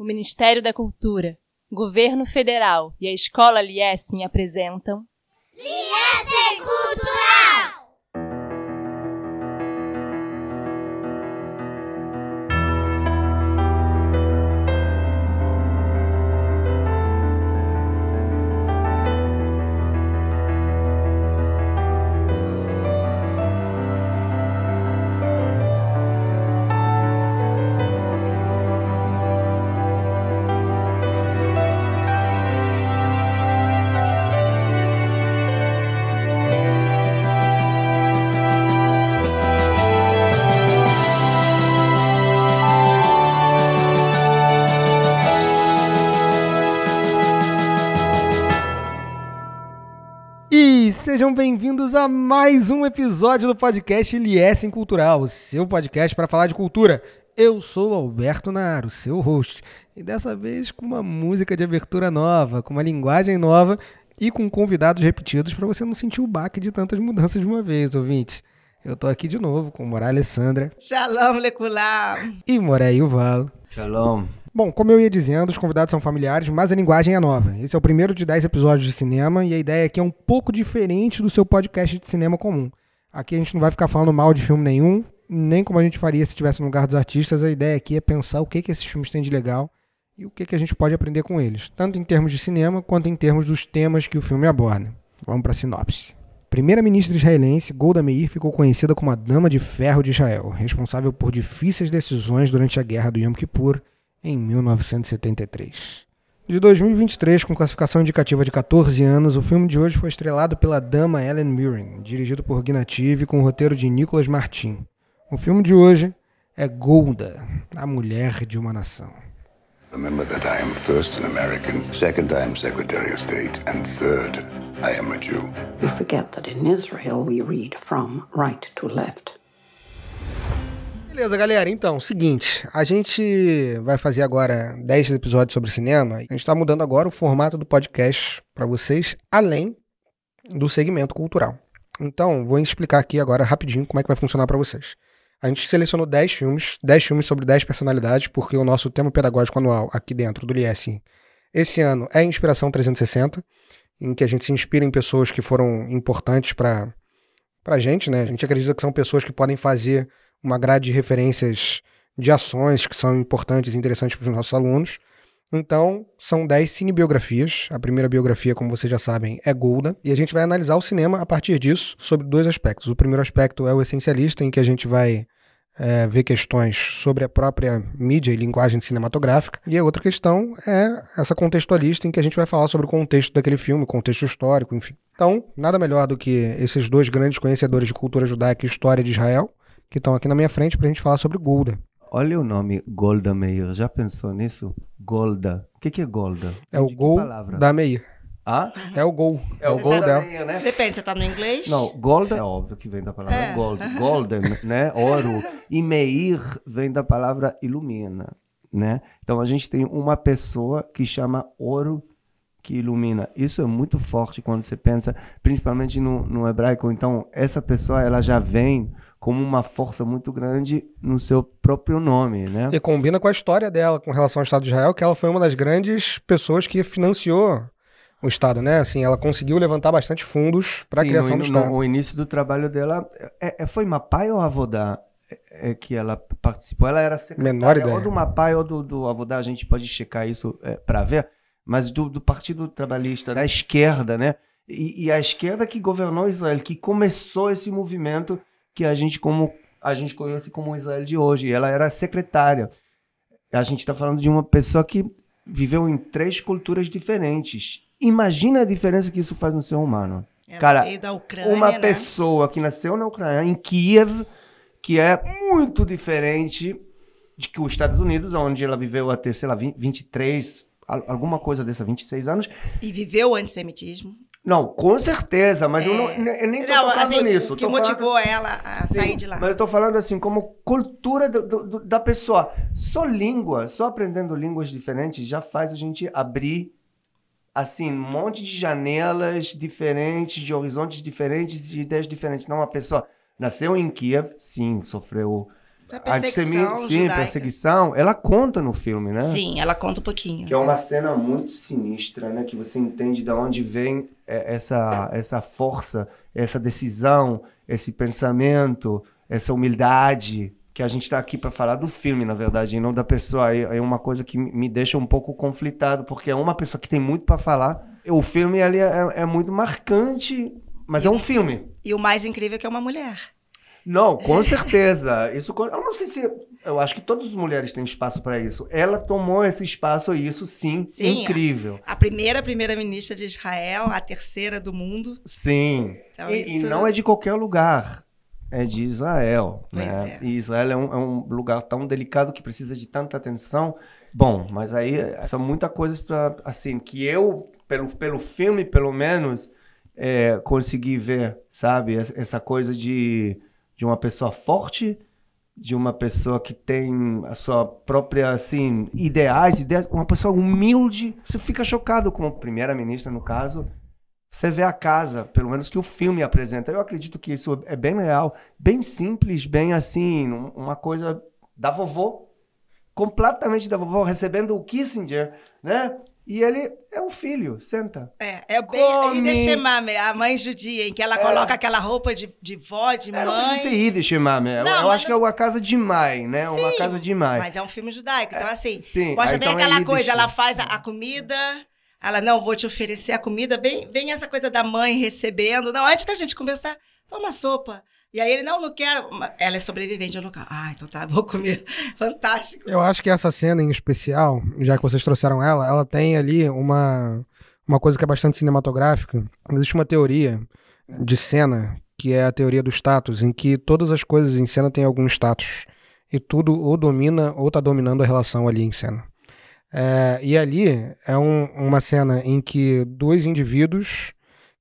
o Ministério da Cultura, Governo Federal e a Escola Liessing apresentam Liessing Cultural! Sejam bem-vindos a mais um episódio do podcast Liessem Cultural, o seu podcast para falar de cultura. Eu sou Alberto Naro, seu host, e dessa vez com uma música de abertura nova, com uma linguagem nova e com convidados repetidos para você não sentir o baque de tantas mudanças de uma vez, ouvinte. Eu tô aqui de novo com Morá Alessandra Shalom, Lekulam. e Moré Yuvalo. Shalom. Bom, como eu ia dizendo, os convidados são familiares, mas a linguagem é nova. Esse é o primeiro de 10 episódios de cinema e a ideia aqui é um pouco diferente do seu podcast de cinema comum. Aqui a gente não vai ficar falando mal de filme nenhum, nem como a gente faria se estivesse no lugar dos artistas. A ideia aqui é pensar o que, que esses filmes têm de legal e o que, que a gente pode aprender com eles, tanto em termos de cinema quanto em termos dos temas que o filme aborda. Vamos para a sinopse. Primeira-ministra israelense Golda Meir ficou conhecida como a Dama de Ferro de Israel, responsável por difíceis decisões durante a Guerra do Yom Kippur em 1973. De 2023, com classificação indicativa de 14 anos, o filme de hoje foi estrelado pela dama Ellen Mirren, dirigido por Gui Native com o roteiro de Nicholas Martin. O filme de hoje é Golda, a mulher de uma nação. Remember that I am first an American, second I am Secretary of State, and third I am a Jew. You forget that in Israel we read from right to left. Beleza, galera. Então, seguinte, a gente vai fazer agora 10 episódios sobre cinema. A gente está mudando agora o formato do podcast para vocês, além do segmento cultural. Então, vou explicar aqui agora rapidinho como é que vai funcionar para vocês. A gente selecionou 10 filmes, 10 filmes sobre 10 personalidades, porque o nosso tema pedagógico anual aqui dentro do LIES esse ano é Inspiração 360, em que a gente se inspira em pessoas que foram importantes para a gente, né? A gente acredita que são pessoas que podem fazer uma grade de referências de ações que são importantes e interessantes para os nossos alunos. Então, são 10 cinebiografias. A primeira biografia, como vocês já sabem, é Golda. E a gente vai analisar o cinema a partir disso, sobre dois aspectos. O primeiro aspecto é o essencialista, em que a gente vai é, ver questões sobre a própria mídia e linguagem cinematográfica. E a outra questão é essa contextualista, em que a gente vai falar sobre o contexto daquele filme, contexto histórico, enfim. Então, nada melhor do que esses dois grandes conhecedores de cultura judaica e história de Israel, que estão aqui na minha frente para a gente falar sobre Golda. Olha o nome Golda Meir. Já pensou nisso? Golda. O que, que é Golda? É o De gol da Meir. Ah? É o gol. É, o gol Golda dela. Meir, né? Depende, você tá no inglês? Não, Golda é óbvio que vem da palavra É. gold. Golden, né? Ouro. E Meir vem da palavra ilumina, né? Então a gente tem uma pessoa que chama ouro que ilumina. Isso é muito forte quando você pensa, principalmente no, no hebraico. Então essa pessoa ela já vem como uma força muito grande no seu próprio nome, né? E combina com a história dela com relação ao Estado de Israel, que ela foi uma das grandes pessoas que financiou o Estado, né? Assim, ela conseguiu levantar bastante fundos para a criação no, do no- Estado. O início do trabalho dela é, é- foi Mapai ou Avodá é, é que ela participou? Ela era secretária Menor ideia. ou do Mapai ou do, do Avodá, a gente pode checar isso para ver, mas do, do Partido Trabalhista, da esquerda, né? E, e a esquerda que governou Israel, que começou esse movimento que a gente como a gente conhece como Israel de hoje. Ela era secretária. A gente está falando de uma pessoa que viveu em três culturas diferentes. Imagina a diferença que isso faz no ser humano. Ela Cara, veio da Ucrânia, uma né? pessoa que nasceu na Ucrânia, em Kiev, que é muito diferente de que os Estados Unidos, onde ela viveu até, sei lá, 20, 23, al- alguma coisa dessa, 26 anos. E viveu o antissemitismo. Não, com certeza, mas eu, não, eu nem tô tocando assim, nisso. o que tô falando- motivou ela a Sim, sair de lá. Mas eu tô falando assim, como cultura do- do- do- da pessoa. Só língua, só aprendendo línguas diferentes já faz a gente abrir, assim, um monte de janelas diferentes, de horizontes diferentes, de ideias diferentes. Não, uma pessoa nasceu em Kiev, sim, sofreu Essa antissemi- perseguição sim, judaica. perseguição, ela conta no filme, né? Sim, ela conta um pouquinho. Que é uma cena muito sinistra, né? Que você entende de onde vem é, essa, essa força, essa decisão, esse pensamento, essa humildade. Que a gente está aqui para falar do filme, na verdade, e não da pessoa. É é uma coisa que me deixa um pouco conflitado, porque é uma pessoa que tem muito para falar. O filme ali é, é muito marcante, mas é um filme. E o mais incrível é que é uma mulher. Não, com certeza. Isso, eu não sei se. Eu acho que todas as mulheres têm espaço para isso. Ela tomou esse espaço e isso sim, Sim, incrível. A primeira primeira-ministra de Israel, a terceira do mundo. Sim. Então, e, e isso- não é de qualquer lugar. É de Israel. Pois né? é. E Israel é um, é um lugar tão delicado que precisa de tanta atenção. Bom, mas aí são muitas coisas para assim que eu pelo, pelo filme pelo menos é, consegui ver, sabe? Essa essa coisa de, de uma pessoa forte, de uma pessoa que tem a sua própria assim ideais, ideias, uma pessoa humilde. Você fica chocado como primeira-ministra no caso. Você vê a casa, pelo menos que o filme apresenta. Eu acredito que isso é bem real, bem simples, bem assim, um- uma coisa da vovó, completamente da vovó, recebendo o Kissinger, né? E ele é um filho, senta. É, é bem. Come. E deixa mame, a mãe judia, em que ela É. coloca aquela roupa de, de vó, de É, não mãe. precisa ser Yiddish, mame. Eu, Não, eu acho que é uma casa de mãe, né? Uma Sim, casa de mãe. Mas é um filme judaico, então assim, Sim, mostra ah, bem então é aquela coisa, ela faz a, a comida, ela, não, vou te oferecer a comida, bem, bem essa coisa da mãe recebendo, não, antes da gente conversar, toma sopa. E aí ele, não, não quero, ela é sobrevivente, não quero, ah, então tá, vou comer, fantástico. Eu acho que essa cena em especial, já que vocês trouxeram ela, ela tem ali uma, uma coisa que é bastante cinematográfica. Existe uma teoria de cena, que é a teoria do status, em que todas as coisas em cena têm algum status. E tudo ou domina ou tá dominando a relação ali em cena. É, e ali é um- uma cena em que dois indivíduos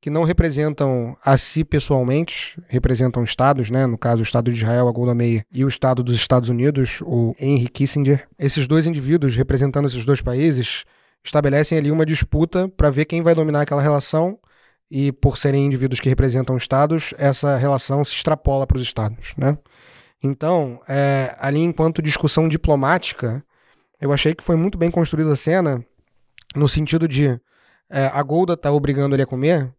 que não representam a si pessoalmente, representam estados, né? No caso, o Estado de Israel, a Golda Meir, e o Estado dos Estados Unidos, o Henry Kissinger. Esses dois indivíduos, representando esses dois países, estabelecem ali uma disputa para ver quem vai dominar aquela relação. E por serem indivíduos que representam estados, essa relação se extrapola para os estados, né? Então, é, ali enquanto discussão diplomática, eu achei que foi muito bem construída a cena, no sentido de é, a Golda tá obrigando ele a comer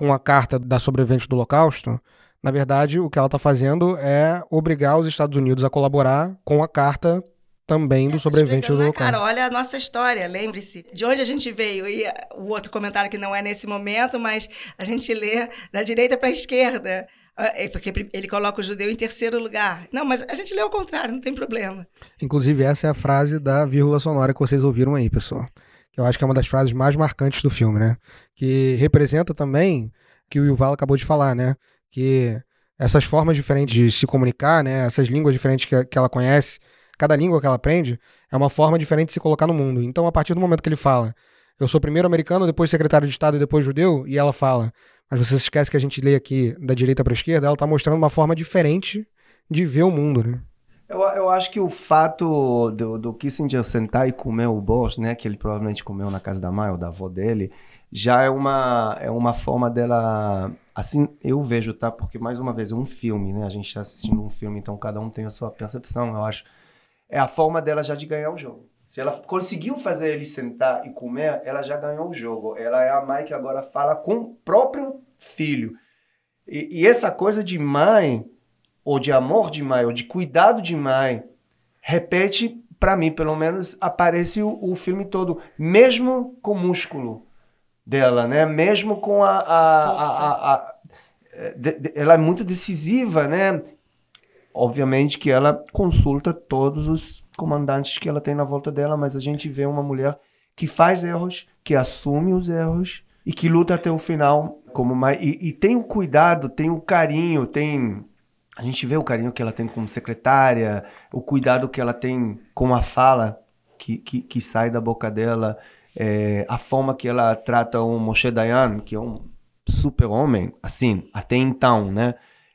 com a carta da sobrevivente do Holocausto. Na verdade, o que ela está fazendo é obrigar os Estados Unidos a colaborar com a carta também do sobrevivente do na Holocausto. cara, olha a nossa história, lembre-se de onde a gente veio. E o outro comentário que não é nesse momento, mas a gente lê da direita para a esquerda. Ah, é Porque ele coloca o judeu em terceiro lugar. Não, mas a gente lê ao contrário, não tem problema. Inclusive, essa é a frase da vírgula sonora que vocês ouviram aí, pessoal. Que eu acho que é uma das frases mais marcantes do filme, né? Que representa também que o Yuval acabou de falar, né? Que essas formas diferentes de se comunicar, né? Essas línguas diferentes que, que ela conhece, cada língua que ela aprende é uma forma diferente de se colocar no mundo. Então, a partir do momento que ele fala, eu sou primeiro americano, depois secretário de Estado e depois judeu, e ela fala, mas você se esquece que a gente lê aqui da direita para esquerda, ela tá mostrando uma forma diferente de ver o mundo, né? Eu, eu acho que o fato do, do Kissinger sentar e comer o borscht, né, que ele provavelmente comeu na casa da mãe ou da avó dele, já é uma, é uma forma dela. Assim, eu vejo, tá? Porque, mais uma vez, é um filme, né? A gente está assistindo um filme, então cada um tem a sua percepção, eu acho. É a forma dela já de ganhar o jogo. Se ela conseguiu fazer ele sentar e comer, ela já ganhou o jogo. Ela é a mãe que agora fala com o próprio filho. E, e essa coisa de mãe, ou de amor de mãe, ou de cuidado de mãe, repete, para mim, pelo menos, aparece o, o filme todo, mesmo com o músculo dela, né? Mesmo com a. a- a- a- a- de- de- ela é muito decisiva, né? Obviamente que ela consulta todos os comandantes que ela tem na volta dela, mas a gente vê uma mulher que faz erros, que assume os erros e que luta até o final como mãe. E, e tem o cuidado, tem o carinho, tem. A gente vê o carinho que ela tem como secretária, o cuidado que ela tem com a fala que, que, que sai da boca dela, é, a forma que ela trata o Moshe Dayan, que é um super-homem, assim, até então, né?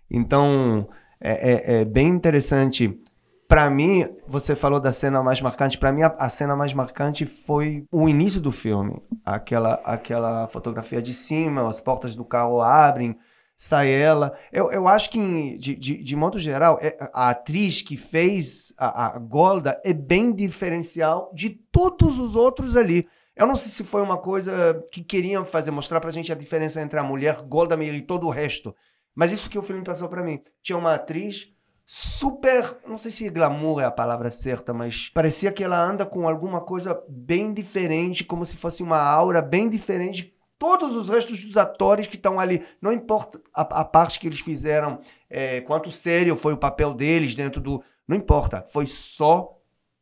Então, é, é- é bem interessante. Para mim, você falou da cena mais marcante. Para mim, a, a cena mais marcante foi o início do filme. Aquela, aquela fotografia de cima, as portas do carro abrem, sai ela. Eu, eu acho que, em- de, de, de modo geral, é- a atriz que fez a, a Golda é bem diferencial de todos os outros ali. Eu não sei se foi uma coisa que queriam fazer, mostrar pra gente a diferença entre a mulher Golda Meir e todo o resto. Mas isso que o filme passou pra mim. Tinha uma atriz super, não sei se glamour é a palavra certa, mas parecia que ela anda com alguma coisa bem diferente, como se fosse uma aura bem diferente todos os restos dos atores que estão ali. Não importa a, a parte que eles fizeram, é, quanto sério foi o papel deles dentro do. Não importa, foi só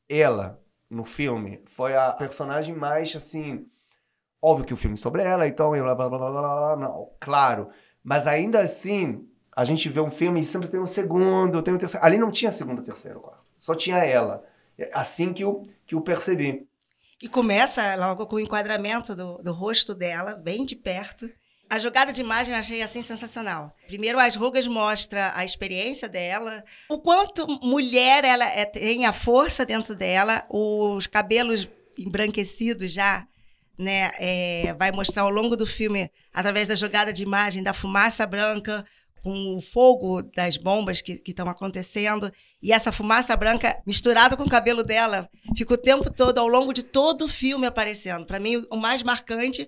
ela no filme. Foi a personagem mais assim. Óbvio que o filme é sobre ela, então. Blá, blá, blá, blá, blá, blá, não, claro. Mas ainda assim, a gente vê um filme e sempre tem um segundo, tem um terceiro. Ali não tinha segundo, terceiro, quarto. Só tinha ela. É Assim que eu, que eu percebi. E começa logo com o enquadramento do, do rosto dela, bem de perto. A jogada de imagem eu achei assim sensacional. Primeiro, as rugas mostra a experiência dela, o quanto mulher ela é- tem a força dentro dela, os cabelos embranquecidos já, né? é, vai mostrar ao longo do filme, através da jogada de imagem, da fumaça branca, com o fogo das bombas que estão acontecendo. E essa fumaça branca misturada com o cabelo dela fica o tempo todo, ao longo de todo o filme aparecendo. Para mim, o mais marcante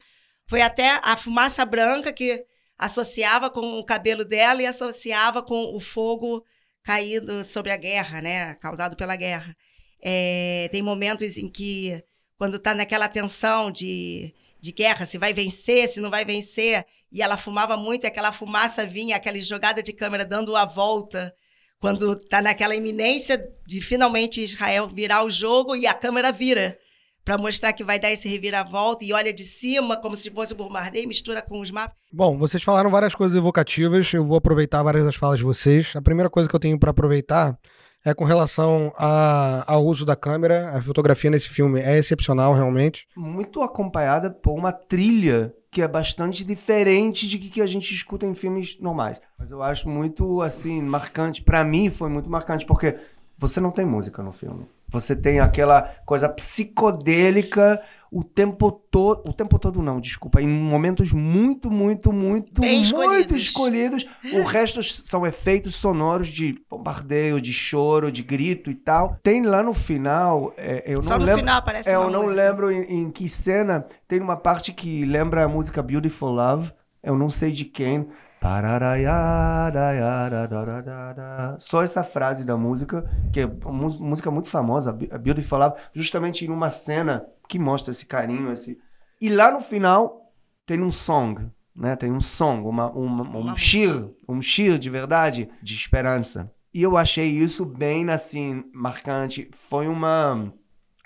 foi até a fumaça branca que associava com o cabelo dela e associava com o fogo caído sobre a guerra, né? Causado pela guerra. É, tem momentos em que, quando está naquela tensão de, de guerra, se vai vencer, se não vai vencer, e ela fumava muito, e aquela fumaça vinha, aquela jogada de câmera dando a volta, quando está naquela iminência de finalmente Israel virar o jogo e a câmera vira para mostrar que vai dar esse reviravolta e olha de cima como se fosse um bombardeio, mistura com os mapas. Bom, vocês falaram várias coisas evocativas, eu vou aproveitar várias das falas de vocês. A primeira coisa que eu tenho para aproveitar é com relação a- ao uso da câmera. A fotografia nesse filme é excepcional, realmente. Muito acompanhada por uma trilha que é bastante diferente de que, a gente escuta em filmes normais. Mas eu acho muito, assim, marcante. Pra mim foi muito marcante, porque você não tem música no filme. Você tem aquela coisa psicodélica o tempo todo. O tempo todo não, desculpa. Em momentos muito, muito, muito, Bem muito escolhidos. escolhidos. O resto são efeitos sonoros de bombardeio, de choro, de grito e tal. Tem lá no final. é, eu Só não no lembro. final aparece É, eu não música. lembro em, em que cena. Tem uma parte que lembra a música Beautiful Love. Eu não sei de quem. Só essa frase da música, que é uma música muito famosa, Be- Beautiful Love, justamente em uma cena que mostra esse carinho. Esse... E lá no final tem um song, né? Tem um song, uma, uma- um shir, um shir de verdade, de esperança. E eu achei isso bem, assim, marcante. Foi uma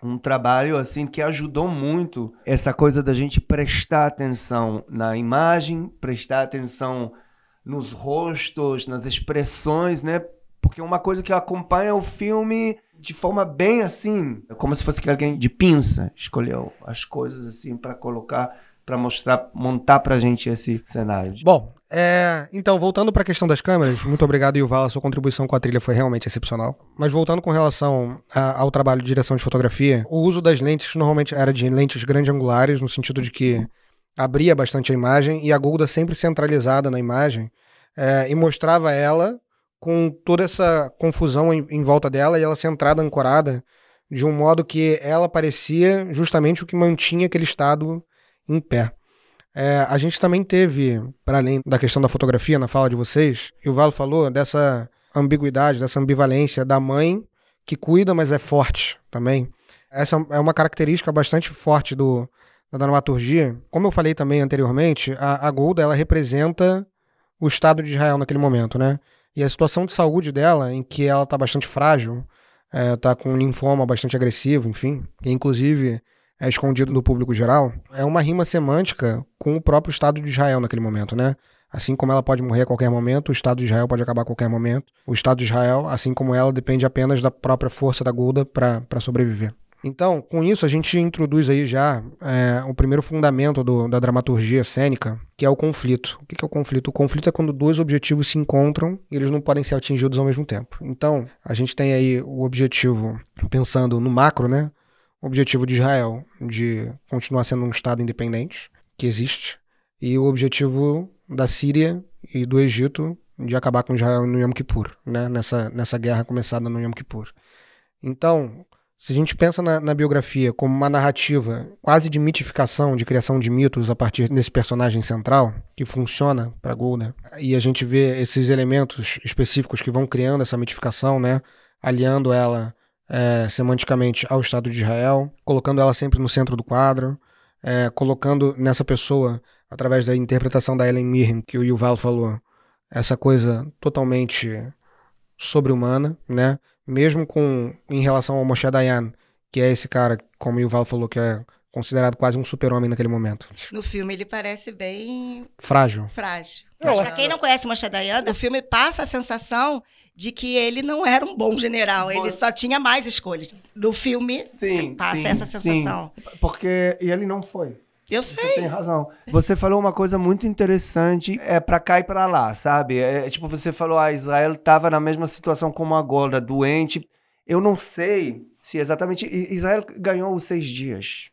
um trabalho assim que ajudou muito essa coisa da gente prestar atenção na imagem, prestar atenção nos rostos, nas expressões, né? Porque é uma coisa que acompanha o filme de forma bem assim, é como se fosse que alguém de pinça escolheu as coisas assim para colocar, para mostrar, montar pra gente esse cenário. Bom, é, então, voltando para a questão das câmeras, muito obrigado, Yuval. A sua contribuição com a trilha foi realmente excepcional. Mas voltando com relação a- ao trabalho de direção de fotografia, o uso das lentes normalmente era de lentes grande angulares, no sentido de que abria bastante a imagem e a Golda sempre centralizada na imagem é, e mostrava ela com toda essa confusão em, em volta dela e ela centrada, ancorada, de um modo que ela parecia justamente o que mantinha aquele estado em pé. É, a gente também teve, para além da questão da fotografia, na fala de vocês, e o Valo falou dessa ambiguidade, dessa ambivalência da mãe que cuida, mas é forte também. Essa é uma característica bastante forte do, da dramaturgia. Como eu falei também anteriormente, a, a Golda ela representa o Estado de Israel naquele momento, né? E a situação de saúde dela, em que ela está bastante frágil, está com um linfoma bastante agressivo, enfim, que inclusive é escondido do público geral, é uma rima semântica com o próprio Estado de Israel naquele momento, né? Assim como ela pode morrer a qualquer momento, o Estado de Israel pode acabar a qualquer momento. O Estado de Israel, assim como ela, depende apenas da própria força da Golda para sobreviver. Então, com isso, a gente introduz aí já é, o primeiro fundamento do- da dramaturgia cênica, que é o conflito. O que é o conflito? O conflito é quando dois objetivos se encontram e eles não podem ser atingidos ao mesmo tempo. Então, a gente tem aí o objetivo, pensando no macro, né? O objetivo de Israel de continuar sendo um Estado independente, que existe, e o objetivo da Síria e do Egito de acabar com Israel no Yom Kippur, né? nessa, nessa guerra começada no Yom Kippur. Então, se a gente pensa na, na, biografia como uma narrativa quase de mitificação, de criação de mitos a partir desse personagem central, que funciona para Golda, e a gente vê esses elementos específicos que vão criando essa mitificação, né, aliando ela é, semanticamente ao Estado de Israel, colocando ela sempre no centro do quadro, é, colocando nessa pessoa, através da interpretação da Ellen Mirren, que o Yuval falou, essa coisa totalmente sobre-humana, né? Mesmo com em relação ao Moshe Dayan, que é esse cara, como o Yuval falou, que é considerado quase um super-homem naquele momento. No filme ele parece bem frágil. Frágil. Mas para quem não conhece Moshe Dayan, o filme passa a sensação de que ele não era um bom general, ele só tinha mais escolhas. No filme sim, passa sim, essa sensação. Sim. Porque e ele não foi. Eu sei. Você tem razão. Você falou uma coisa muito interessante, é para cá e para lá, sabe? É, é, tipo, você falou, ah, Israel estava na mesma situação como a Golda, doente. Eu não sei se exatamente. Israel ganhou os seis dias.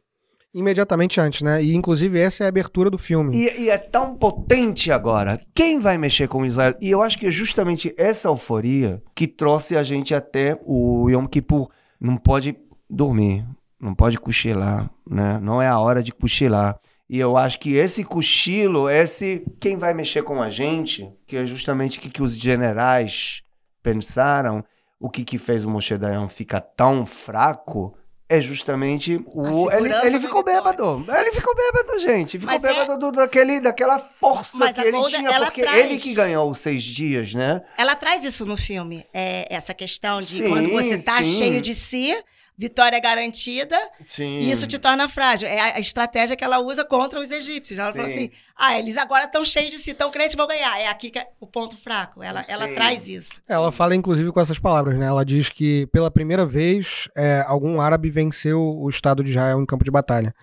Imediatamente antes, né? E inclusive essa é a abertura do filme. E, e, é tão potente agora. Quem vai mexer com Israel? E eu acho que é justamente essa euforia que trouxe a gente até o Yom Kippur. Não pode dormir, não pode cochilar, né? Não é a hora de cochilar. E eu acho que esse cochilo, esse quem vai mexer com a gente, que é justamente o que, que os generais pensaram, o que, que fez o Moshe Dayan ficar tão fraco, é justamente o. Ele, ele ficou bêbado. Ele ficou bêbado, gente. Ficou Mas bêbado é... do, daquele, daquela força Mas que ele Golda, tinha, porque traz... ele que ganhou os seis dias, né? Ela traz isso no filme. É, essa questão de sim, quando você tá sim. cheio de si vitória garantida. Sim. E isso te torna frágil. É a estratégia que ela usa contra os egípcios. Ela Sim. falou assim: ah, eles agora estão cheios de si, tão crentes, vão ganhar. É aqui que é o ponto fraco. Ela, ela traz isso. Ela fala, inclusive, com essas palavras, né? Ela diz que pela primeira vez é, algum árabe venceu o Estado de Israel em campo de batalha.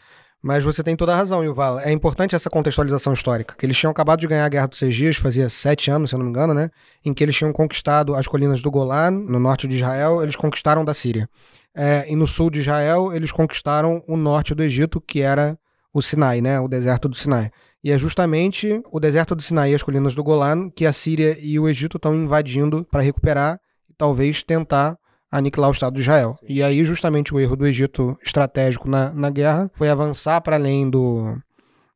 Mas você tem toda a razão, Yuval. É importante essa contextualização histórica. Que eles tinham acabado de ganhar a Guerra dos Seis Dias, fazia sete anos, se eu não me engano, né? Em que eles tinham conquistado as colinas do Golan, no norte de Israel, eles conquistaram da Síria. É, e no sul de Israel, eles conquistaram o norte do Egito, que era o Sinai, né? O deserto do Sinai. E é justamente o deserto do Sinai e as colinas do Golan que a Síria e o Egito estão invadindo para recuperar e talvez tentar aniquilar o Estado de Israel. Sim. E aí, justamente, o erro do Egito estratégico na, na guerra foi avançar para além do,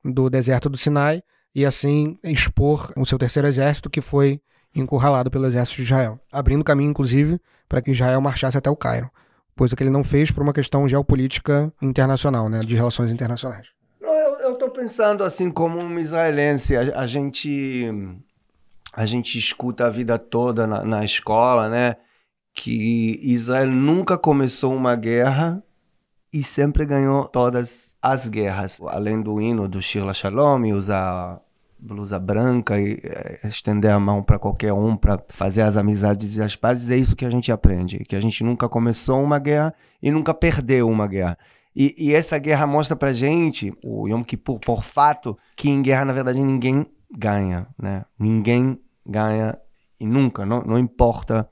do deserto do Sinai e assim expor o seu terceiro exército, que foi encurralado pelo exército de Israel, abrindo caminho, inclusive, para que Israel marchasse até o Cairo coisa que ele não fez por uma questão geopolítica internacional, né, de relações internacionais. eu estou pensando assim como um israelense, a, a, gente a gente escuta a vida toda na, na escola, né, que Israel nunca começou uma guerra e sempre ganhou todas as guerras, além do hino do Shir Shalom e usar blusa branca e é, estender a mão para qualquer um para fazer as amizades e as pazes, é isso que a gente aprende, que a gente nunca começou uma guerra e nunca perdeu uma guerra. E, e essa guerra mostra pra gente, o Yom Kippur, por fato, que em guerra, na verdade, ninguém ganha, né? Ninguém ganha e nunca, não, não importa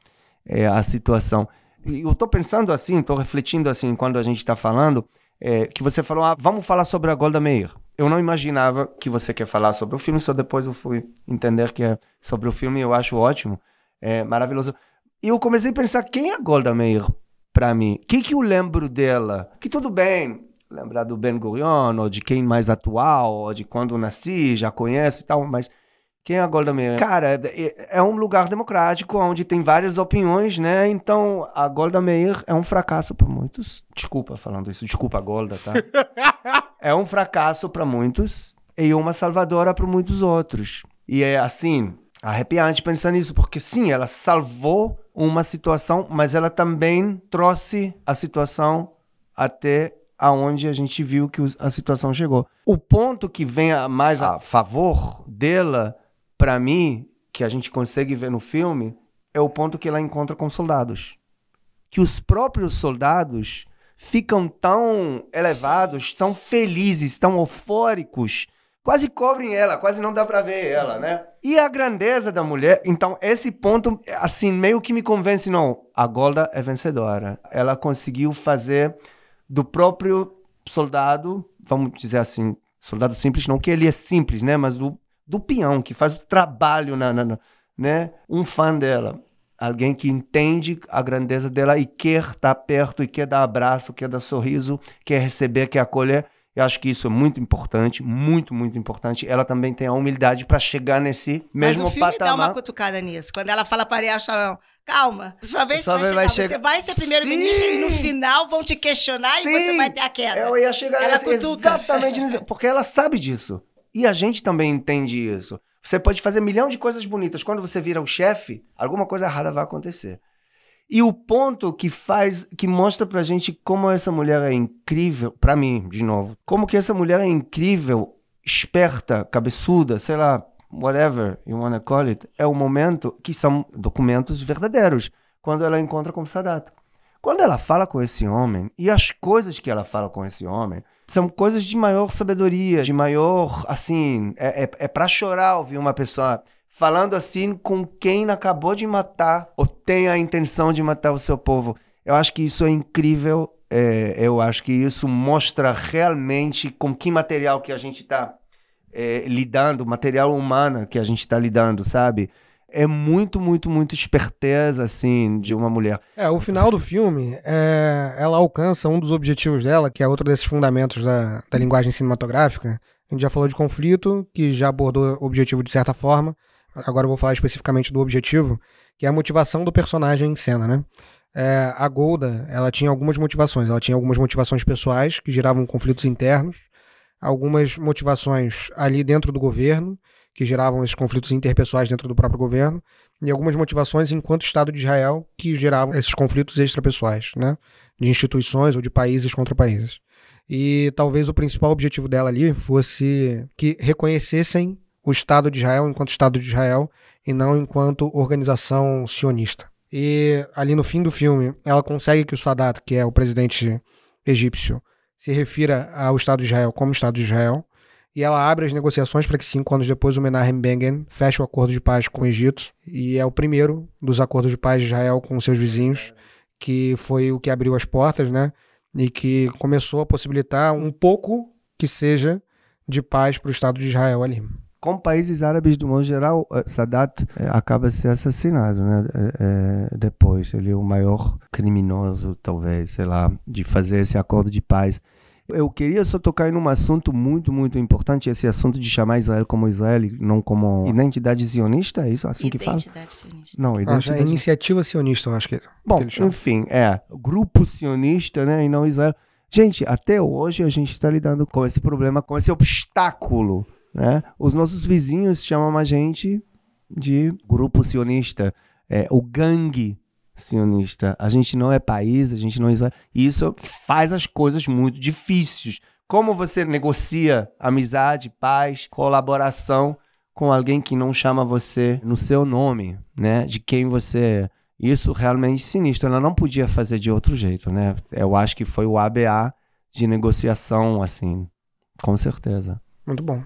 é, a situação. E eu tô pensando assim, tô refletindo assim, quando a gente está falando, é, que você falou, ah, vamos falar sobre a Golda Meir eu não imaginava que você quer falar sobre o filme, só depois eu fui entender que é sobre o filme, eu acho ótimo, é maravilhoso. E eu comecei a pensar, quem é Golda Meir para mim? O que, que eu lembro dela? Que tudo bem, lembrar do Ben Gurion, ou de quem mais atual, ou de quando nasci, já conheço e tal, mas quem é a Golda Meir? Cara, é, é um lugar democrático onde tem várias opiniões, né? Então, a Golda Meir é um fracasso para muitos. Desculpa falando isso, desculpa a Golda, tá? é um fracasso para muitos e uma salvadora para muitos outros. E é assim, arrepiante pensar nisso, porque sim, ela salvou uma situação, mas ela também trouxe a situação até aonde a gente viu que a situação chegou. O ponto que vem mais a favor dela para mim, que a gente consegue ver no filme, é o ponto que ela encontra com soldados. Que os próprios soldados ficam tão elevados, tão felizes, tão eufóricos, quase cobrem ela, quase não dá para ver ela, né? E a grandeza da mulher, então esse ponto assim meio que me convence não, a Golda é vencedora. Ela conseguiu fazer do próprio soldado, vamos dizer assim, soldado simples, não que ele é simples, né, mas o do peão, que faz o trabalho, na, na, na- né? Um fã dela. Alguém que entende a grandeza dela e quer estar perto, e quer dar abraço, quer dar sorriso, quer receber, quer acolher. Eu acho que isso é muito importante, muito, muito importante. Ela também tem a humildade para chegar nesse mesmo Mas o filme dá uma patamar. cutucada nisso. Quando ela fala para Ariel Sharon, calma, sua vez Sua vai, vez vai chegar. chegar. Você vai ser primeiro-ministro e no Sim. final vão te questionar e você Sim. vai ter a queda. Eu ia chegar Ela nesse, cutuca. exatamente nisso, porque ela sabe disso. E a gente também entende isso. Você pode fazer milhão de coisas bonitas. Quando você vira o chefe, alguma coisa errada vai acontecer. E o ponto que faz, que mostra pra gente como essa mulher é incrível, pra mim, de novo, como que essa mulher é incrível, esperta, cabeçuda, sei lá, whatever you wanna call it, é o momento que são documentos verdadeiros, quando ela encontra com Sadat. Quando ela fala com esse homem, e as coisas que ela fala com esse homem, são coisas de maior sabedoria, de maior, assim, é, é, é para chorar ouvir uma pessoa falando assim com quem acabou de matar ou tem a intenção de matar o seu povo. Eu acho que isso é incrível. é, eu acho que isso mostra realmente com que material que a gente está lidando, material humano que a gente está lidando, sabe? É muito, muito, muito esperteza, assim, de uma mulher. É, o final do filme, é, ela alcança um dos objetivos dela, que é outro desses fundamentos da, da linguagem cinematográfica. A gente já falou de conflito, que já abordou o objetivo de certa forma. Agora eu vou falar especificamente do objetivo, que é a motivação do personagem em cena, né? É, a Golda, ela tinha algumas motivações. Ela tinha algumas motivações pessoais, que geravam conflitos internos. Algumas motivações ali dentro do governo, que geravam esses conflitos interpessoais dentro do próprio governo e algumas motivações enquanto Estado de Israel que geravam esses conflitos extrapessoais, né? De instituições ou de países contra países. E talvez o principal objetivo dela ali fosse que reconhecessem o Estado de Israel enquanto Estado de Israel e não enquanto organização sionista. E ali no fim do filme, ela consegue que o Sadat, que é o presidente egípcio, se refira ao Estado de Israel como Estado de Israel e ela abre as negociações para que cinco anos depois o Menachem Begin feche o acordo de paz com o Egito e é o primeiro dos acordos de paz de Israel com seus vizinhos que foi o que abriu as portas, né? E que começou a possibilitar um pouco que seja de paz para o Estado de Israel ali. Com países árabes, do modo geral, eh, Sadat eh, acaba sendo assassinado, né? Eh, depois, ele é o maior criminoso, talvez, sei lá, de fazer esse acordo de paz. Eu queria só tocar em um assunto muito, muito importante, esse assunto de chamar Israel como Israel e não como identidade zionista, é isso assim que fala? Identidade sionista. Não, Ah, é identidade... iniciativa sionista, eu acho que. Bom, que enfim, é, grupo sionista, né, e não Israel. Gente, até hoje a gente está lidando com esse problema, com esse obstáculo, né? Os nossos vizinhos chamam a gente de grupo sionista, é, o gangue sionista. A gente não é país, a gente não é Israel. E isso faz as coisas muito difíceis. Como você negocia amizade, paz, colaboração com alguém que não chama você no seu nome, né? De quem você é. Isso realmente sinistro. Ela não podia fazer de outro jeito, né? Eu acho que foi o ABA de negociação, assim, com certeza. Muito bom.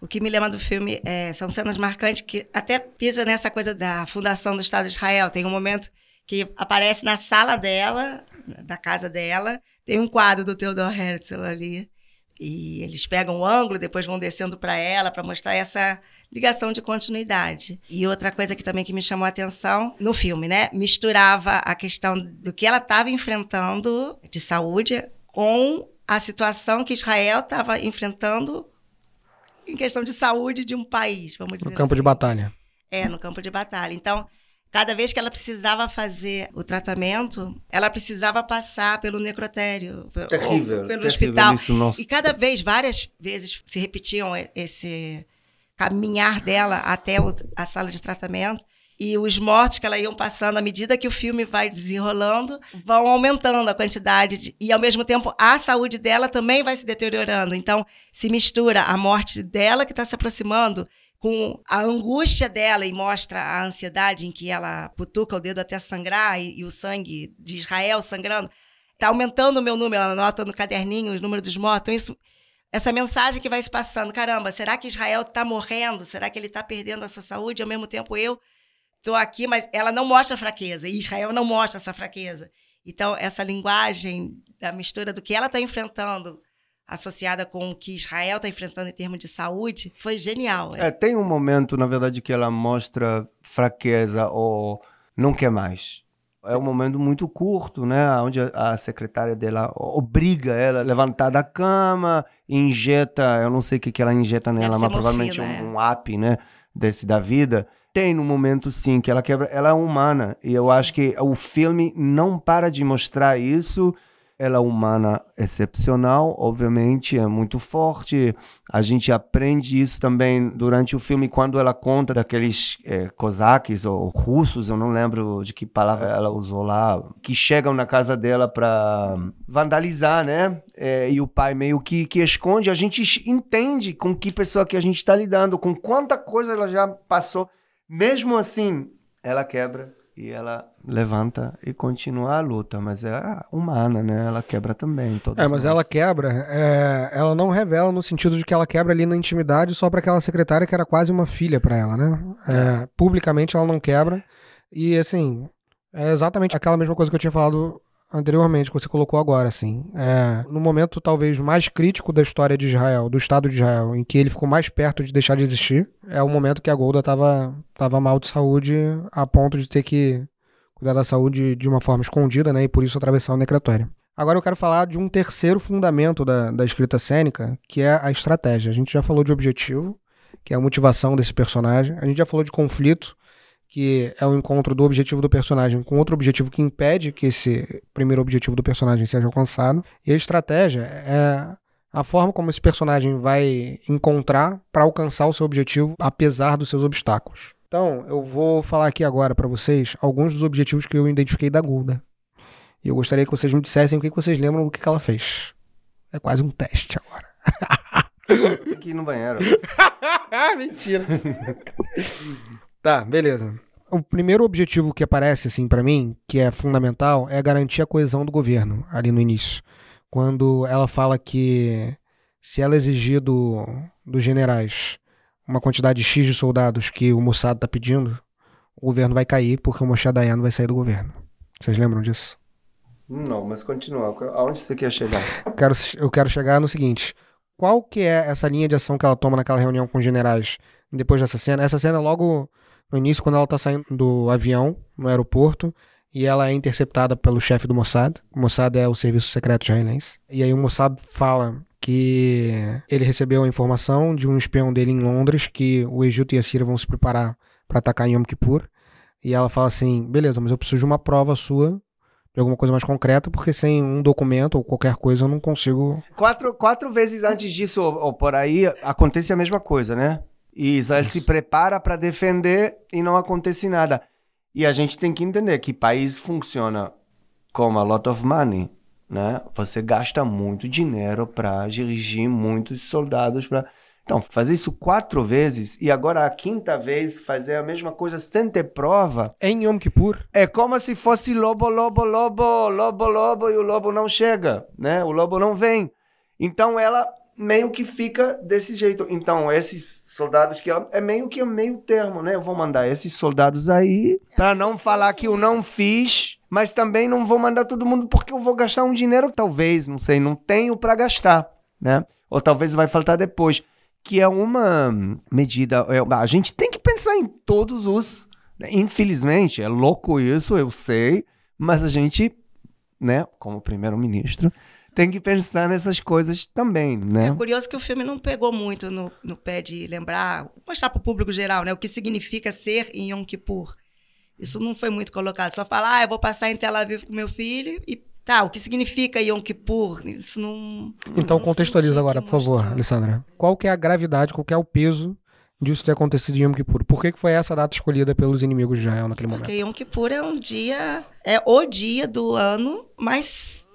O que me lembra do filme é, são cenas marcantes que até pisa nessa coisa da fundação do Estado de Israel. Tem um momento que aparece na sala dela, da casa dela, tem um quadro do Theodor Herzl ali. E eles pegam o ângulo, depois vão descendo para ela para mostrar essa ligação de continuidade. E outra coisa que também que me chamou a atenção no filme, né? Misturava a questão do que ela estava enfrentando de saúde com a situação que Israel estava enfrentando em questão de saúde de um país, vamos dizer No campo de assim. batalha. É, no campo de batalha. Então, cada vez que ela precisava fazer o tratamento, ela precisava passar pelo necrotério, pe- ou pelo hospital. Isso. E cada vez, várias vezes, se repetiam esse caminhar dela até a sala de tratamento. E os mortos que ela iam passando, à medida que o filme vai desenrolando, vão aumentando a quantidade. de- e, ao mesmo tempo, a saúde dela também vai se deteriorando. Então, se mistura a morte dela, que está se aproximando, com a angústia dela e mostra a ansiedade em que ela putuca o dedo até sangrar e, e o sangue de Israel sangrando. Está aumentando o meu número, ela anota no caderninho os números dos mortos. Então, isso essa mensagem que vai se passando. Caramba, será que Israel está morrendo? Será que ele está perdendo essa saúde? Ao mesmo tempo, eu estou aqui, mas ela não mostra fraqueza. E Israel não mostra essa fraqueza. Então, essa linguagem da mistura do que ela está enfrentando associada com o que Israel está enfrentando em termos de saúde, foi genial. É, tem um momento, na verdade, que ela mostra fraqueza ou não quer mais. É um momento muito curto, né? Onde a- secretária dela obriga ela a levantar da cama, injeta, eu não sei o que, que ela injeta nela, mas provavelmente morfina, um, um app, né? Desse da vida. Tem no momento, sim, que ela quebra. Ela é humana. E eu acho que o filme não para de mostrar isso. Ela é humana excepcional, obviamente, é muito forte. A gente aprende isso também durante o filme, quando ela conta daqueles eh, cosaques ou russos, eu não lembro de que palavra ela usou lá, que chegam na casa dela para vandalizar, né? Eh, e o pai meio que, que esconde. A gente entende com que pessoa que a gente está lidando, com quanta coisa ela já passou. Mesmo assim, ela quebra e ela levanta e continua a luta, mas é humana, né? Ela quebra também. É, mas nós. ela quebra, é, ela não revela no sentido de que ela quebra ali na intimidade só pra aquela secretária que era quase uma filha pra ela, né? É, publicamente ela não quebra. E assim, é exatamente aquela mesma coisa que eu tinha falado anteriormente, que você colocou agora, assim. É, no momento talvez mais crítico da história de Israel, do Estado de Israel, em que ele ficou mais perto de deixar de existir, é o momento que a Golda tava, tava mal de saúde a ponto de ter que cuidar da saúde de uma forma escondida, né? E por isso atravessar o necrotério. Agora eu quero falar de um terceiro fundamento da, da escrita cênica, que é a estratégia. A gente já falou de objetivo, que é a motivação desse personagem. A gente já falou de conflito, que é o encontro do objetivo do personagem com outro objetivo que impede que esse primeiro objetivo do personagem seja alcançado. E a estratégia é a forma como esse personagem vai encontrar para alcançar o seu objetivo, apesar dos seus obstáculos. Então, eu vou falar aqui agora para vocês alguns dos objetivos que eu identifiquei da Gulda. E eu gostaria que vocês me dissessem o que vocês lembram do que que ela fez. É quase um teste agora. Tem que ir no banheiro. Mentira. tá, beleza. O primeiro objetivo que aparece, assim, pra mim, que é fundamental, é garantir a coesão do governo, ali no início. Quando ela fala que se ela exigir do, dos generais uma quantidade X de soldados que o Mossad tá pedindo, o governo vai cair porque o Moshe Dayan vai sair do governo. Vocês lembram disso? Não, mas continua. Aonde você quer chegar? Eu quero, eu quero chegar no seguinte. Qual que é essa linha de ação que ela toma naquela reunião com os generais depois dessa cena? Essa cena é logo no início, quando ela tá saindo do avião no aeroporto e ela é interceptada pelo chefe do Mossad. O Mossad é o serviço secreto israelense. E aí o Mossad fala que ele recebeu a informação de um espião dele em Londres que o Egito e a Síria vão se preparar para atacar em Yom Kippur. E ela fala assim: beleza, mas eu preciso de uma prova sua de alguma coisa mais concreta, porque sem um documento ou qualquer coisa eu não consigo. Quatro, quatro vezes antes disso, ou, ou por aí, acontece a mesma coisa, né? E Israel se prepara para defender e não acontece nada. E a gente tem que entender que país funciona como a lot of money, né? Você gasta muito dinheiro para dirigir muitos soldados para então, fazer isso quatro vezes e agora a quinta vez fazer a mesma coisa sem ter prova Em Yom Kippur, é como se fosse lobo, lobo, lobo, lobo, lobo e o lobo não chega, né? O lobo não vem. Então ela meio que fica desse jeito. Então esses soldados que é meio que meio termo, né? Eu vou mandar esses soldados aí para não falar que eu não fiz, mas também não vou mandar todo mundo porque eu vou gastar um dinheiro talvez, não sei, não tenho para gastar, né? Ou talvez vai faltar depois que é uma medida. é, a gente tem que pensar em todos os. né? Infelizmente, é louco isso, eu sei, mas a gente, né, como primeiro-ministro, tem que pensar nessas coisas também, né? É curioso que o filme não pegou muito no, no pé de lembrar, mostrar para o público geral, né, o que significa ser em Yom Kippur. Isso não foi muito colocado. Só falar, ah, eu vou passar em Tel Aviv com meu filho e tá, o que significa Yom Kippur? Isso não. então não contextualiza agora, por favor. Alessandra. Qual que é a gravidade, qual que é o peso disso ter acontecido em Yom Kippur? Por que, que foi essa data escolhida pelos inimigos de Israel naquele momento? Porque Yom Kippur é um dia, é o dia do ano mais,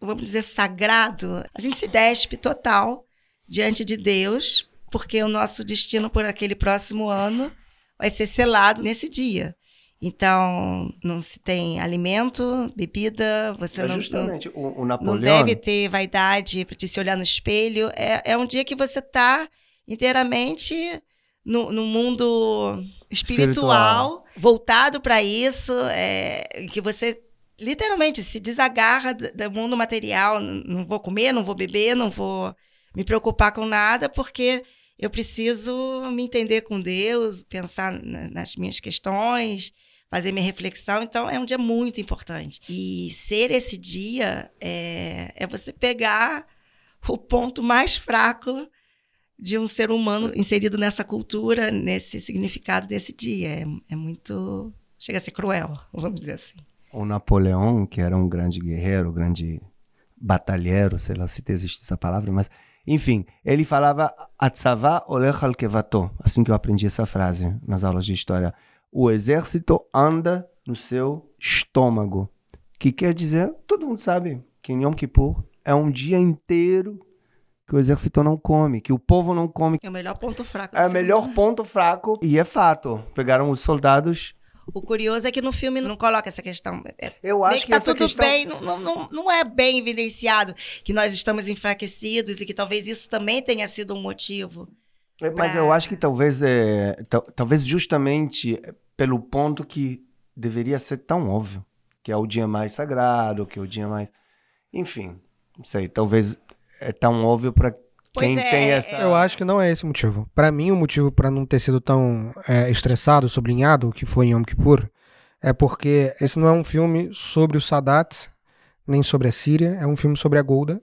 vamos dizer, sagrado. A gente se despe total diante de Deus, porque o nosso destino por aquele próximo ano vai ser selado nesse dia. Então, não se tem alimento, bebida, você Mas não, não, justamente o, o não Napoleão. deve ter vaidade de se olhar no espelho. É, é um dia que você está inteiramente no, no mundo espiritual, Espiritual. voltado para isso, é, em que você literalmente se desagarra do mundo material. Não vou comer, não vou beber, não vou me preocupar com nada, porque eu preciso me entender com Deus, pensar na- nas minhas questões, fazer minha reflexão. Então, é um dia muito importante. E ser esse dia é, é você pegar o ponto mais fraco de um ser humano inserido nessa cultura, nesse significado desse dia. É, é muito. Chega a ser cruel, vamos dizer assim. O Napoleão, que era um grande guerreiro, grande batalheiro, sei lá se existe essa palavra, mas enfim, ele falava Atzavá olech al kevato, assim que eu aprendi essa frase nas aulas de história. O exército anda no seu estômago. Que quer dizer, todo mundo sabe que em Yom Kippur é um dia inteiro que o exército não come, que o povo não come. É o melhor ponto fraco. É o melhor ponto fraco e é fato. Pegaram os soldados. O curioso é que no filme não coloca essa questão. É, Eu meio acho que que tá tudo questão bem, não, não, não, é bem evidenciado que nós estamos enfraquecidos e que talvez isso também tenha sido um motivo. É, Mas pra- eu acho que talvez é, tal- talvez justamente pelo ponto que deveria ser tão óbvio, que é o dia mais sagrado, que é o dia mais, enfim, não sei, talvez é tão óbvio para Pois quem é, tem é, essa. Eu acho que não é esse o motivo. Pra mim, o motivo pra não ter sido tão é, estressado, sublinhado, que foi em Yom Kippur, é porque esse não é um filme sobre o Sadat, nem sobre a Síria, é um filme sobre a Golda.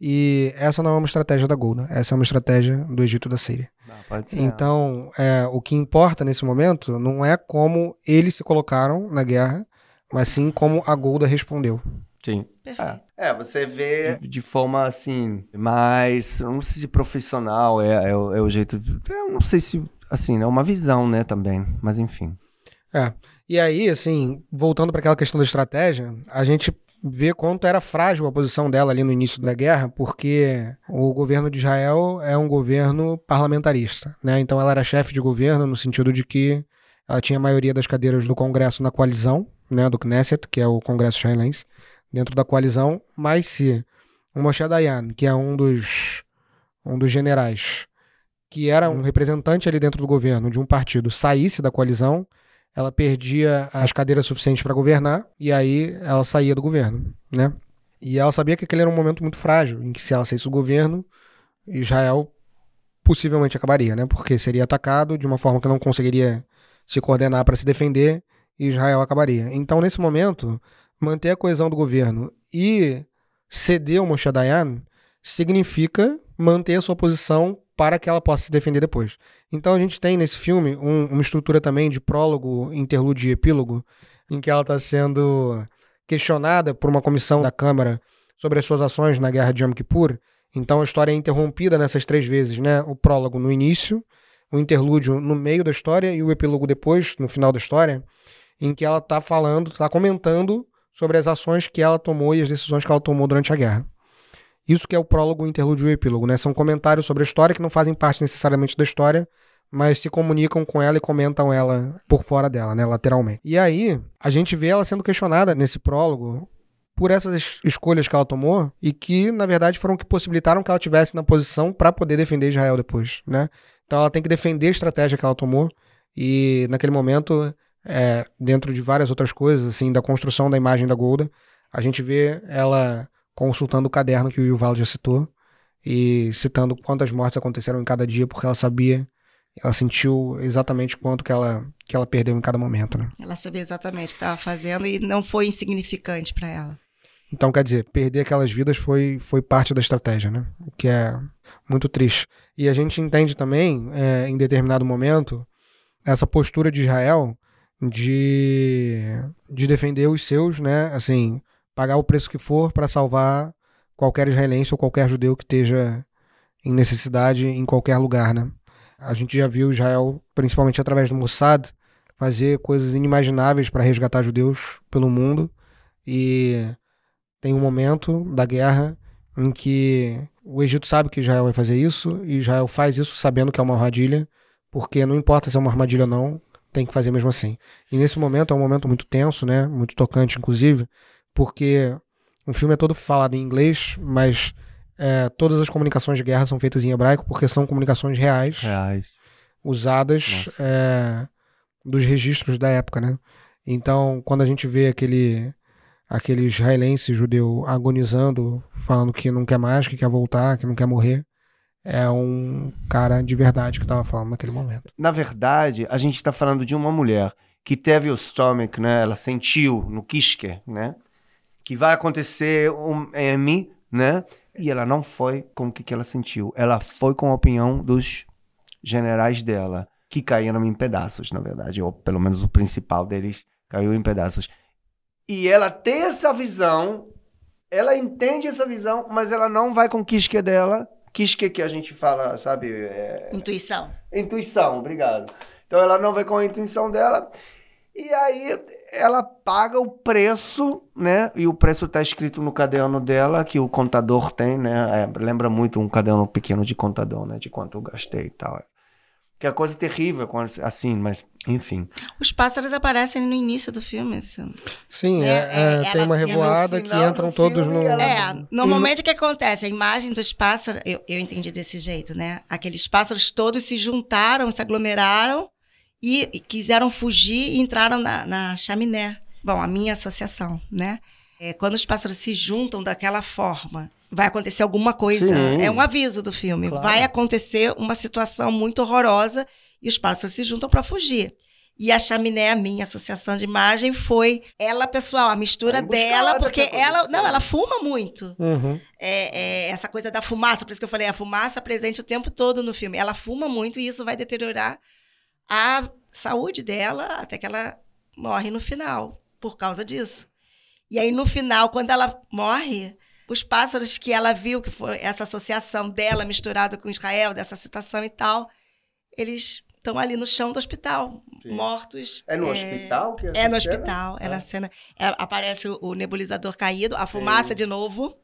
E essa não é uma estratégia da Golda, essa é uma estratégia do Egito da Síria. Não, pode ser. Então, é, o que importa nesse momento não é como eles se colocaram na guerra, mas sim como a Golda respondeu. Sim. Perfeito. É, é, você vê de forma assim, mais, não sei se profissional é, é, o, é o jeito, de- eu não sei se, assim, é uma visão, né, também, mas enfim. E aí, assim, voltando para aquela questão da estratégia, a gente vê quanto era frágil a posição dela ali no início da guerra, porque o governo de Israel é um governo parlamentarista, né? Então ela era chefe de governo no sentido de que ela tinha a maioria das cadeiras do Congresso na coalizão, né, do Knesset, que é o Congresso israelense, dentro da coalizão, mas se o Moshe Dayan, que é um dos um dos generais, que era um representante ali dentro do governo de um partido, saísse da coalizão, ela perdia as cadeiras suficientes para governar e aí ela saía do governo, né? E ela sabia que aquele era um momento muito frágil, em que se ela saísse do governo, Israel possivelmente acabaria, né? Porque seria atacado de uma forma que não conseguiria se coordenar para se defender e Israel acabaria. Então, nesse momento, manter a coesão do governo e ceder ao Moshe Dayan significa manter a sua posição para que ela possa se defender depois. Então a gente tem nesse filme um- uma estrutura também de prólogo, interlúdio e epílogo, em que ela está sendo questionada por uma comissão da Câmara sobre as suas ações na Guerra de Yom Kippur. Então a história é interrompida nessas três vezes, né? O prólogo no início, o interlúdio no meio da história e o epílogo depois, no final da história, em que ela está falando, está comentando sobre as ações que ela tomou e as decisões que ela tomou durante a guerra. Isso que é o prólogo, o interlúdio e o epílogo, né? São comentários sobre a história que não fazem parte necessariamente da história, mas se comunicam com ela e comentam ela por fora dela, né, lateralmente. E aí, a gente vê ela sendo questionada nesse prólogo por essas es- escolhas que ela tomou e que, na verdade, foram que possibilitaram que ela tivesse na posição para poder defender Israel depois, né? Então ela tem que defender a estratégia que ela tomou e naquele momento, é, dentro de várias outras coisas, assim, da construção da imagem da Golda, a gente vê ela consultando o caderno que o Yuval já citou e citando quantas mortes aconteceram em cada dia, porque ela sabia, ela sentiu exatamente quanto que ela, que ela perdeu em cada momento, né? Ela sabia exatamente o que estava fazendo e não foi insignificante para ela. Então, quer dizer, perder aquelas vidas foi, foi parte da estratégia, né? O que é muito triste. E a gente entende também, é, em determinado momento, essa postura de Israel de, de defender os seus, né? Assim, pagar o preço que for para salvar qualquer israelense ou qualquer judeu que esteja em necessidade em qualquer lugar, né? A gente já viu Israel, principalmente através do Mossad, fazer coisas inimagináveis para resgatar judeus pelo mundo e tem um momento da guerra em que o Egito sabe que Israel vai fazer isso e Israel faz isso sabendo que é uma armadilha, porque não importa se é uma armadilha ou não, tem que fazer mesmo assim. E nesse momento é um momento muito tenso, né? Muito tocante, inclusive, porque o filme é todo falado em inglês, mas é, todas as comunicações de guerra são feitas em hebraico porque são comunicações reais Reais. usadas é, dos registros da época, né? Então, quando a gente vê aquele aquele israelense judeu agonizando, falando que não quer mais, que quer voltar, que não quer morrer. É um cara de verdade que tava falando naquele momento. Na verdade, a gente está falando de uma mulher que teve o stomach, né? Ela sentiu no quisque, né? Que vai acontecer um M, né? E ela não foi com o que, que ela sentiu. Ela foi com a opinião dos generais dela, que caíram em pedaços, na verdade. Ou pelo menos o principal deles caiu em pedaços. E ela tem essa visão, ela entende essa visão, mas ela não vai com o quisque dela. Quisque que a gente fala, sabe? É... Intuição. Intuição, obrigado. Então ela não vai com a intuição dela. E aí ela paga o preço, né? E o preço está escrito no caderno dela, que o contador tem, né? É, lembra muito um caderno pequeno de contador, né? De quanto eu gastei e tal. Que é coisa terrível, assim, mas enfim. Os pássaros aparecem no início do filme. Assim. Sim, é, é, é tem uma revoada que entram todos no. Ela... É, normalmente o que acontece? A imagem dos pássaros, eu, eu entendi desse jeito, né? Aqueles pássaros todos se juntaram, se aglomeraram e, e quiseram fugir e entraram na, na chaminé. Bom, a minha associação, né? É, quando os pássaros se juntam daquela forma, vai acontecer alguma coisa. Sim. É um aviso do filme. Claro. Vai acontecer uma situação muito horrorosa e os pássaros se juntam para fugir. E a chaminé, a minha associação de imagem, foi ela, pessoal, a mistura dela, porque ela. Não, ela fuma muito. Uhum. É, é, essa coisa da fumaça, por isso que eu falei, a fumaça presente o tempo todo no filme. Ela fuma muito e isso vai deteriorar a saúde dela até que ela morre no final, por causa disso. E aí, no final, quando ela morre, os pássaros que ela viu, que foi essa associação dela misturada com Israel, dessa situação e tal, eles estão ali no chão do hospital, Sim. mortos. É no é... hospital que é É no cena? hospital, é ah. na cena. É, aparece o, o, nebulizador caído, a Sim. fumaça de novo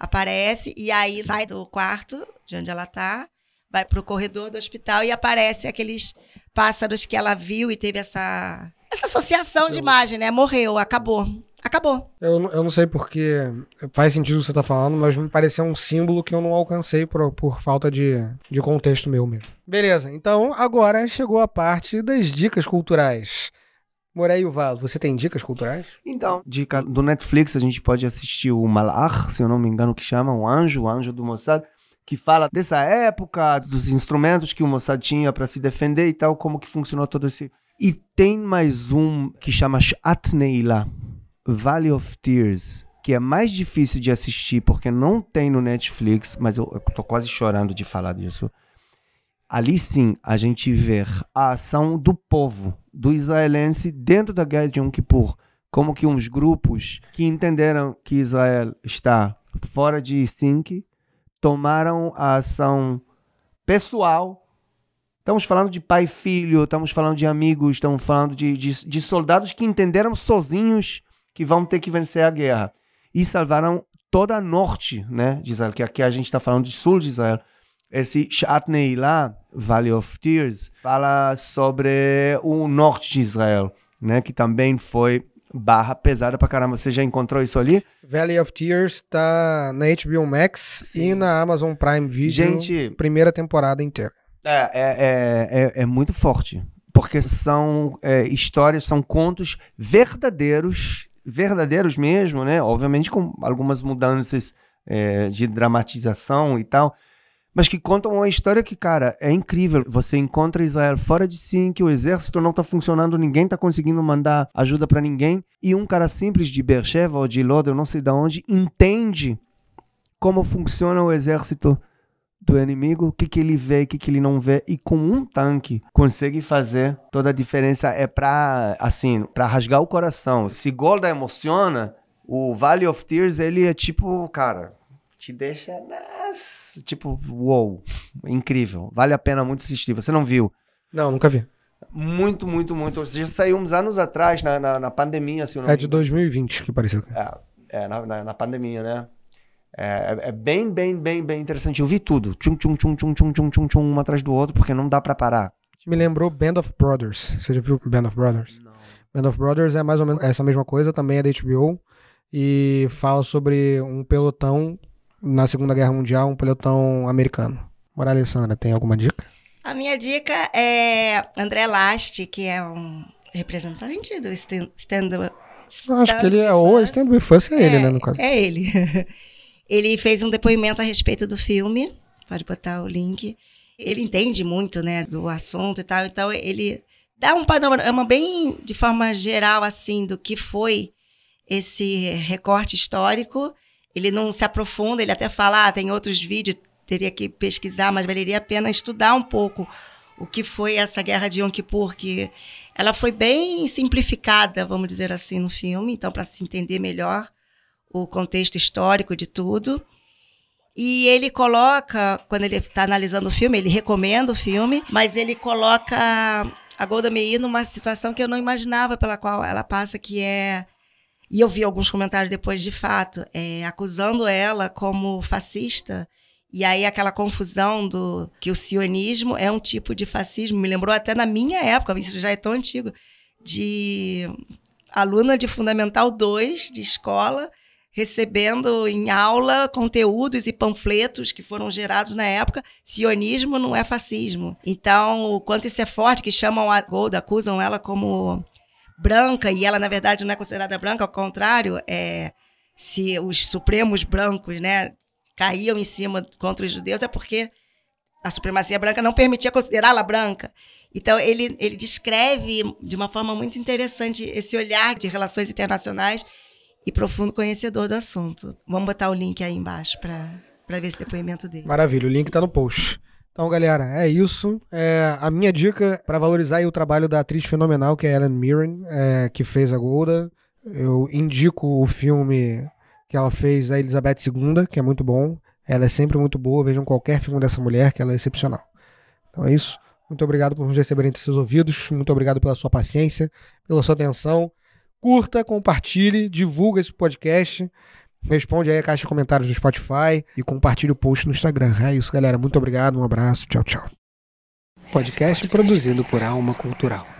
aparece, e aí sai do quarto de onde ela está, vai para o corredor do hospital e aparece aqueles pássaros que ela viu e teve essa, essa associação de imagem, né? Morreu, acabou. Acabou. Eu, eu não sei porque faz sentido o que você está falando, mas me pareceu um símbolo que eu não alcancei por, por falta de, de contexto meu mesmo. Beleza, então agora chegou a parte das dicas culturais. Morei o Valo, você tem dicas culturais? Então, dica do Netflix, a gente pode assistir o Malach, se eu não me engano, que chama, o anjo, o anjo do Mossad que fala dessa época, dos instrumentos que o Mossad tinha para se defender e tal, como que funcionou todo esse. E tem mais um que chama Shat Neila, Valley of Tears, que é mais difícil de assistir porque não tem no Netflix, mas eu, eu tô quase chorando de falar disso. Ali sim a gente vê a ação do povo, do israelense dentro da guerra de Yom Kippur, como que uns grupos que entenderam que Israel está fora de sync tomaram a ação pessoal. Estamos falando de pai e filho, estamos falando de amigos, estamos falando de, de, de soldados que entenderam sozinhos que vão ter que vencer a guerra. E salvaram toda a norte né, de Israel, que aqui a gente está falando de sul de Israel. Esse Shatnei lá, Valley of Tears, fala sobre o norte de Israel, né, que também foi barra pesada pra caramba. Você já encontrou isso ali? Valley of Tears tá na HBO Max Sim. e na Amazon Prime Video. Gente, primeira temporada inteira. É, é, é, é, é muito forte. Porque são é, histórias, são contos verdadeiros, verdadeiros mesmo, né? Obviamente com algumas mudanças é, de dramatização e tal mas que contam uma história que, cara, é incrível. Você encontra Israel fora de si, que o exército não tá funcionando, ninguém tá conseguindo mandar ajuda para ninguém, e um cara simples de Beersheba ou de Lod, eu não sei de onde, entende como funciona o exército do inimigo, o que, que ele vê, o que, que ele não vê, e com um tanque consegue fazer toda a diferença. É pra, assim, pra rasgar o coração. Se Golda emociona, o Valley of Tears, ele é tipo, cara, te deixa, nas, tipo, uou, incrível. Vale a pena muito assistir. Você não viu? Não, nunca vi. Muito, muito, muito. Você já saiu uns anos atrás, na, na, na pandemia. Assim, é de 2020 que pareceu. É, é na, na, na pandemia, né? É, é, bem, bem, bem, bem interessante. Eu vi tudo. Tchum, tchum, tchum, tchum, tchum, tchum, tchum, tchum, um atrás do outro, porque não dá para parar. Me lembrou Band of Brothers. Você já viu Band of Brothers? Não. Band of Brothers é mais ou menos essa mesma coisa, também é da HBO. E fala sobre um pelotão na Segunda Guerra Mundial, um pelotão americano. Mora Alessandra, tem alguma dica? A minha dica é André Last, que é um representante do stand-up Acho que ele é o Stand With Us, é ele, né, no caso. É ele. ele fez um depoimento a respeito do filme, pode botar o link. Ele entende muito, né, do assunto e tal, então ele dá um panorama bem de forma geral, assim, do que foi esse recorte histórico. Ele não se aprofunda, ele até fala, ah, tem outros vídeos, teria que pesquisar, mas valeria a pena estudar um pouco o que foi essa guerra de Yom Kippur, que ela foi bem simplificada, vamos dizer assim, no filme, então para se entender melhor o contexto histórico de tudo. E ele coloca, quando ele está analisando o filme, ele recomenda o filme, mas ele coloca a Golda Meir numa situação que eu não imaginava pela qual ela passa, que é e eu vi alguns comentários depois de fato, é, acusando ela como fascista. E aí aquela confusão do que o sionismo é um tipo de fascismo, me lembrou até na minha época, isso já é tão antigo, de aluna de Fundamental 2 de escola, recebendo em aula conteúdos e panfletos que foram gerados na época. Sionismo não é fascismo. Então, o quanto isso é forte, que chamam a Golda, acusam ela como branca, e ela, na verdade, não é considerada branca, ao contrário, é, se os supremos brancos né, caíam em cima contra os judeus, é porque a supremacia branca não permitia considerá-la branca. Então, ele, ele descreve de uma forma muito interessante esse olhar de relações internacionais e profundo conhecedor do assunto. Vamos botar o link aí embaixo para ver esse depoimento dele. Maravilha, o link está no post. Então, galera, é isso. É, a minha dica para valorizar o trabalho da atriz fenomenal, que é Ellen Mirren, é, que fez a Golda. Eu indico o filme que ela fez, a Elizabeth II, que é muito bom. Ela é sempre muito boa. Vejam qualquer filme dessa mulher, que ela é excepcional. Então é isso. Muito obrigado por nos receberem entre seus ouvidos. Muito obrigado pela sua paciência, pela sua atenção. Curta, compartilhe, divulga esse podcast. Responde aí a caixa de comentários do Spotify e compartilhe o post no Instagram. É isso, galera. Muito obrigado, um abraço, tchau, tchau. Podcast produzido por Alma Cultural.